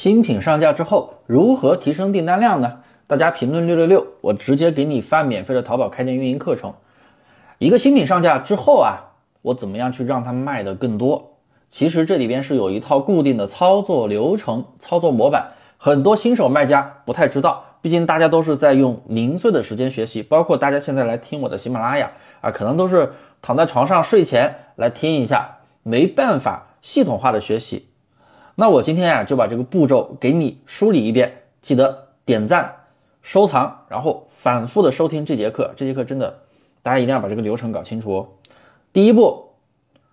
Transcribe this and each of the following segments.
新品上架之后如何提升订单量呢？大家评论六六六，我直接给你发免费的淘宝开店运营课程。一个新品上架之后啊，我怎么样去让它卖的更多？其实这里边是有一套固定的操作流程、操作模板，很多新手卖家不太知道。毕竟大家都是在用零碎的时间学习，包括大家现在来听我的喜马拉雅啊，可能都是躺在床上睡前来听一下，没办法系统化的学习。那我今天呀就把这个步骤给你梳理一遍，记得点赞、收藏，然后反复的收听这节课。这节课真的，大家一定要把这个流程搞清楚哦。第一步，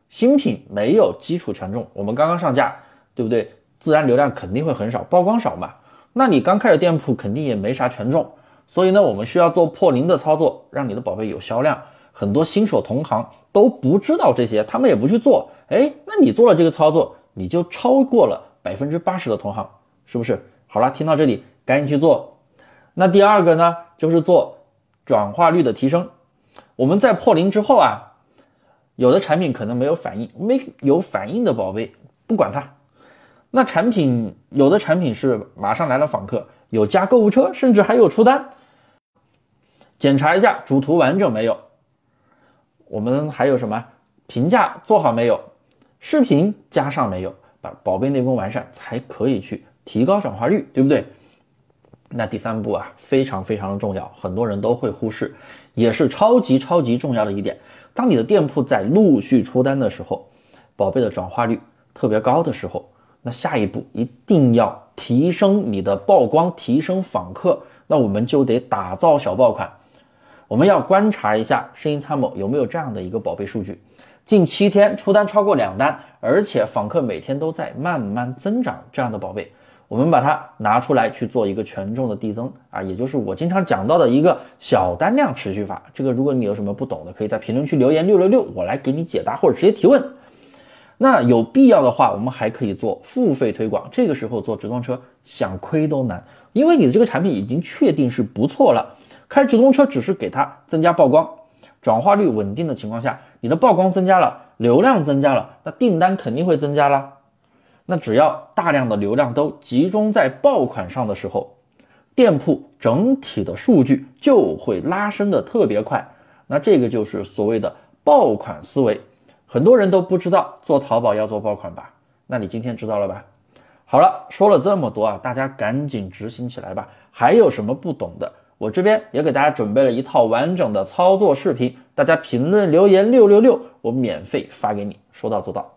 新品没有基础权重，我们刚刚上架，对不对？自然流量肯定会很少，曝光少嘛。那你刚开始店铺肯定也没啥权重，所以呢，我们需要做破零的操作，让你的宝贝有销量。很多新手同行都不知道这些，他们也不去做。哎，那你做了这个操作。你就超过了百分之八十的同行，是不是？好了，听到这里赶紧去做。那第二个呢，就是做转化率的提升。我们在破零之后啊，有的产品可能没有反应，没有反应的宝贝不管它。那产品有的产品是马上来了访客，有加购物车，甚至还有出单。检查一下主图完整没有？我们还有什么评价做好没有？视频加上没有，把宝贝内功完善，才可以去提高转化率，对不对？那第三步啊，非常非常的重要，很多人都会忽视，也是超级超级重要的一点。当你的店铺在陆续出单的时候，宝贝的转化率特别高的时候，那下一步一定要提升你的曝光，提升访客。那我们就得打造小爆款，我们要观察一下声音参谋有没有这样的一个宝贝数据。近七天出单超过两单，而且访客每天都在慢慢增长，这样的宝贝，我们把它拿出来去做一个权重的递增啊，也就是我经常讲到的一个小单量持续法。这个如果你有什么不懂的，可以在评论区留言六六六，我来给你解答或者直接提问。那有必要的话，我们还可以做付费推广。这个时候做直通车想亏都难，因为你的这个产品已经确定是不错了，开直通车只是给它增加曝光。转化率稳定的情况下，你的曝光增加了，流量增加了，那订单肯定会增加啦。那只要大量的流量都集中在爆款上的时候，店铺整体的数据就会拉升的特别快。那这个就是所谓的爆款思维。很多人都不知道做淘宝要做爆款吧？那你今天知道了吧？好了，说了这么多啊，大家赶紧执行起来吧。还有什么不懂的？我这边也给大家准备了一套完整的操作视频，大家评论留言六六六，我免费发给你，说到做到。